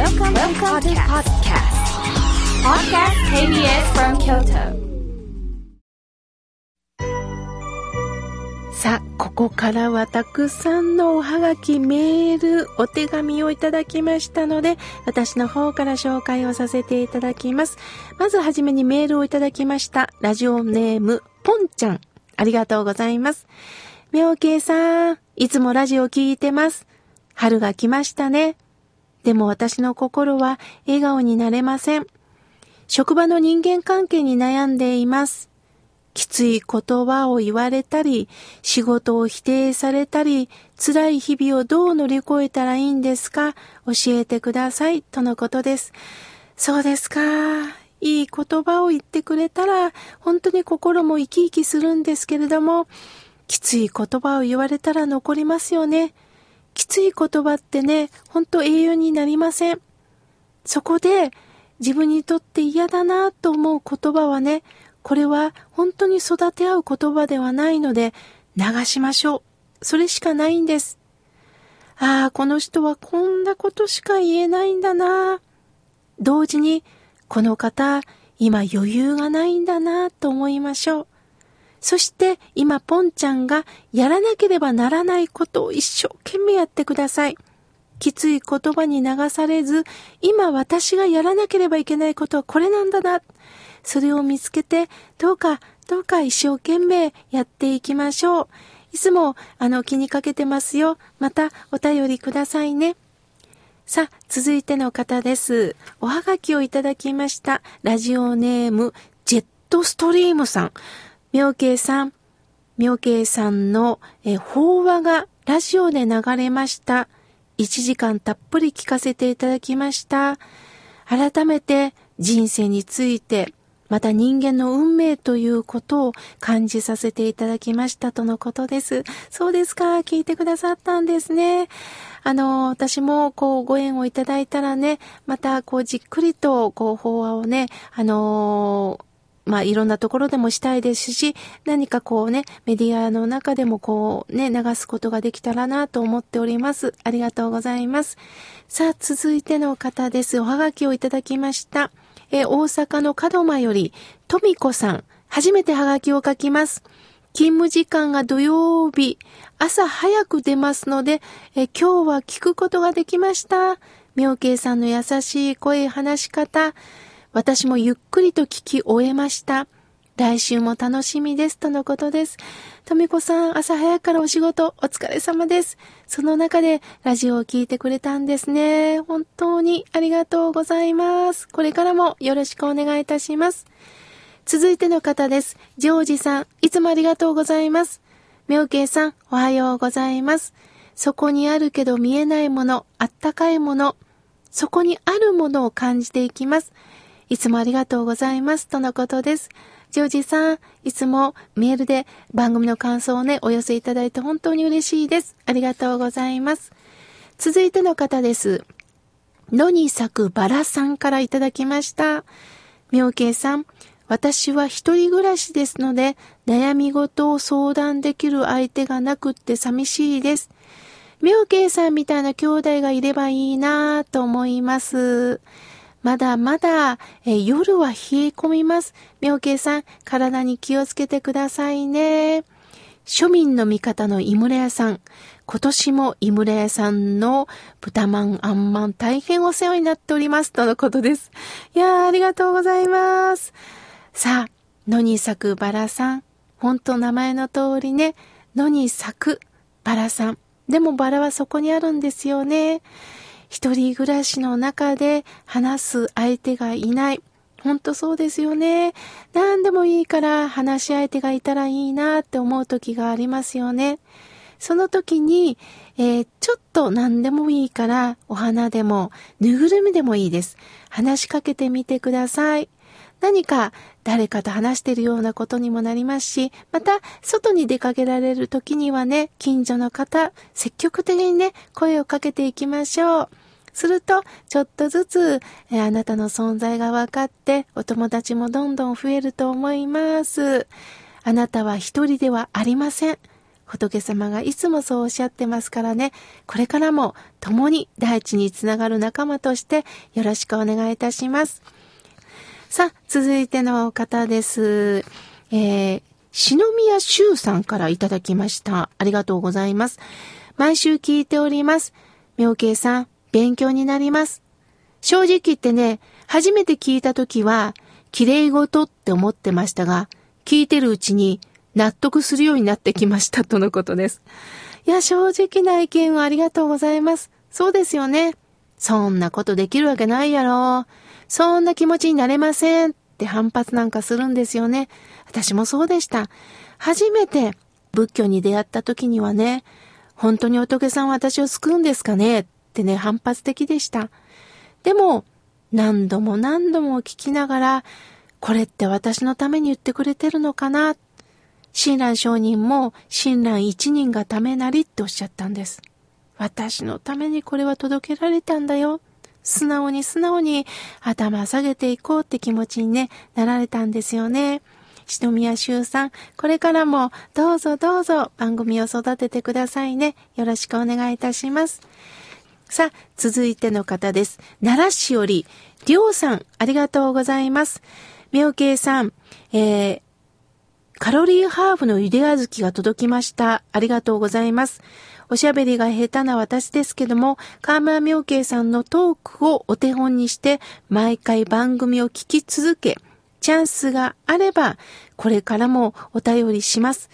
Welcome, Welcome to podcast. Podcast KBS from Kyoto. さあ、ここからはたくさんのおはがき、メール、お手紙をいただきましたので、私の方から紹介をさせていただきます。まずはじめにメールをいただきました。ラジオネーム、ポンちゃん。ありがとうございます。妙慶さん、いつもラジオ聞いてます。春が来ましたね。でも私の心は笑顔になれません。職場の人間関係に悩んでいます。きつい言葉を言われたり、仕事を否定されたり、辛い日々をどう乗り越えたらいいんですか？教えてください。とのことです。そうですか。いい言葉を言ってくれたら、本当に心も生き生きするんですけれども、きつい言葉を言われたら残りますよね。きつい言葉ってね、ほんと永遠になりません。そこで、自分にとって嫌だなと思う言葉はね、これは本当に育て合う言葉ではないので流しましょう。それしかないんです。ああ、この人はこんなことしか言えないんだな。同時に、この方、今余裕がないんだなと思いましょう。そして今ポンちゃんがやらなければならないことを一生懸命やってください。きつい言葉に流されず、今私がやらなければいけないことはこれなんだな。それを見つけて、どうか、どうか一生懸命やっていきましょう。いつも、あの、気にかけてますよ。また、お便りくださいね。さあ、続いての方です。おはがきをいただきました。ラジオネーム、ジェットストリームさん。妙慶さん、妙慶さんのえ法話がラジオで流れました。1時間たっぷり聞かせていただきました。改めて人生についてまた人間の運命ということを感じさせていただきましたとのことです。そうですか、聞いてくださったんですね。あの、私もこうご縁をいただいたらね、またこうじっくりとこう法話をね、あのまあ、いろんなところでもしたいですし、何かこうね、メディアの中でもこうね、流すことができたらなと思っております。ありがとうございます。さあ、続いての方です。おはがきをいただきました。え大阪の門間より、とみこさん、初めてハガキを書きます。勤務時間が土曜日、朝早く出ますので、え今日は聞くことができました。妙慶さんの優しい声、話し方、私もゆっくりと聞き終えました。来週も楽しみです。とのことです。とみこさん、朝早くからお仕事、お疲れ様です。その中でラジオを聞いてくれたんですね。本当にありがとうございます。これからもよろしくお願いいたします。続いての方です。ジョージさん、いつもありがとうございます。妙慶さん、おはようございます。そこにあるけど見えないもの、あったかいもの、そこにあるものを感じていきます。いつもありがとうございます。とのことです。ジョージさん、いつもメールで番組の感想をね、お寄せいただいて本当に嬉しいです。ありがとうございます。続いての方です。野に咲くバラさんからいただきました。妙慶さん、私は一人暮らしですので、悩み事を相談できる相手がなくって寂しいです。妙慶さんみたいな兄弟がいればいいなぁと思います。まだまだ、え夜は冷え込みます。妙慶さん、体に気をつけてくださいね。庶民の味方の井村屋さん。今年も井村屋さんの豚まんあんまん大変お世話になっております。とのことです。いやー、ありがとうございます。さあ、野に咲くバラさん。ほんと名前の通りね、野に咲くバラさん。でもバラはそこにあるんですよね。一人暮らしの中で話す相手がいない。ほんとそうですよね。何でもいいから話し相手がいたらいいなって思う時がありますよね。その時に、えー、ちょっと何でもいいからお花でもぬぐるみでもいいです。話しかけてみてください。何か誰かと話しているようなことにもなりますし、また外に出かけられる時にはね、近所の方、積極的にね、声をかけていきましょう。すると、ちょっとずつ、えあなたの存在が分かって、お友達もどんどん増えると思います。あなたは一人ではありません。仏様がいつもそうおっしゃってますからね、これからも共に大地につながる仲間としてよろしくお願いいたします。さあ、続いての方です。えー、篠宮修さんからいただきました。ありがとうございます。毎週聞いております。妙慶さん、勉強になります。正直言ってね、初めて聞いたときは、綺麗事って思ってましたが、聞いてるうちに納得するようになってきましたとのことです。いや、正直な意見をありがとうございます。そうですよね。そんなことできるわけないやろ。そんな気持ちになれませんって反発なんかするんですよね。私もそうでした。初めて仏教に出会った時にはね、本当に仏さんは私を救うんですかねってね、反発的でした。でも、何度も何度も聞きながら、これって私のために言ってくれてるのかな？親鸞上人も親鸞一人がためなりっておっしゃったんです。私のためにこれは届けられたんだよ。素直に素直に頭下げていこうって気持ちにね、なられたんですよね。篠宮修さん、これからもどうぞどうぞ番組を育ててくださいね。よろしくお願いいたします。さあ、続いての方です。奈良市より、りょうさん、ありがとうございます。妙慶さん、えー、カロリーハーフの茹で小豆が届きました。ありがとうございます。おしゃべりが下手な私ですけども、河村明慶さんのトークをお手本にして、毎回番組を聞き続け、チャンスがあれば、これからもお便りします。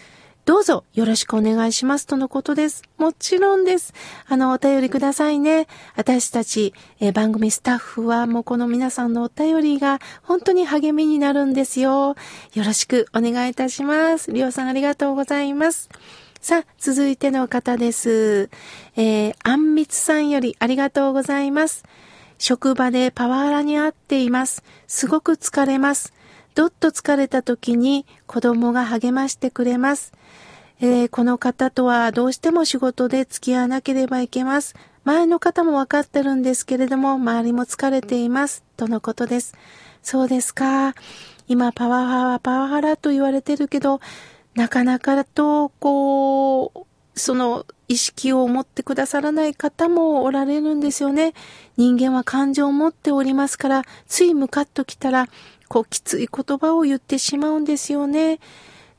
どうぞよろしくお願いしますとのことです。もちろんです。あの、お便りくださいね。私たち、え番組スタッフはもうこの皆さんのお便りが本当に励みになるんですよ。よろしくお願いいたします。りょうさんありがとうございます。さあ、続いての方です。えー、あんみつさんよりありがとうございます。職場でパワハラにあっています。すごく疲れます。どっと疲れた時に子供が励ましてくれます。えー、この方とはどうしても仕事で付き合わなければいけます。前の方もわかってるんですけれども、周りも疲れています。とのことです。そうですか。今、パワハラは、パワハラと言われてるけど、なかなかと、こう、その意識を持ってくださらない方もおられるんですよね。人間は感情を持っておりますから、ついムカッときたら、こう、きつい言葉を言ってしまうんですよね。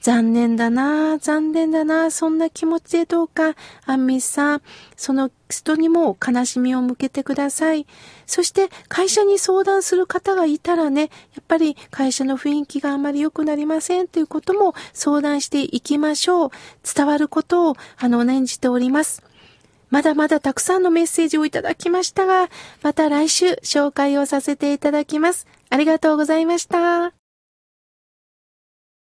残念だな、残念だな、そんな気持ちでどうか、アンミスさん、その人にも悲しみを向けてください。そして会社に相談する方がいたらね、やっぱり会社の雰囲気があまり良くなりませんということも相談していきましょう。伝わることを、あの、念じております。まだまだたくさんのメッセージをいただきましたが、また来週紹介をさせていただきます。ありがとうございました。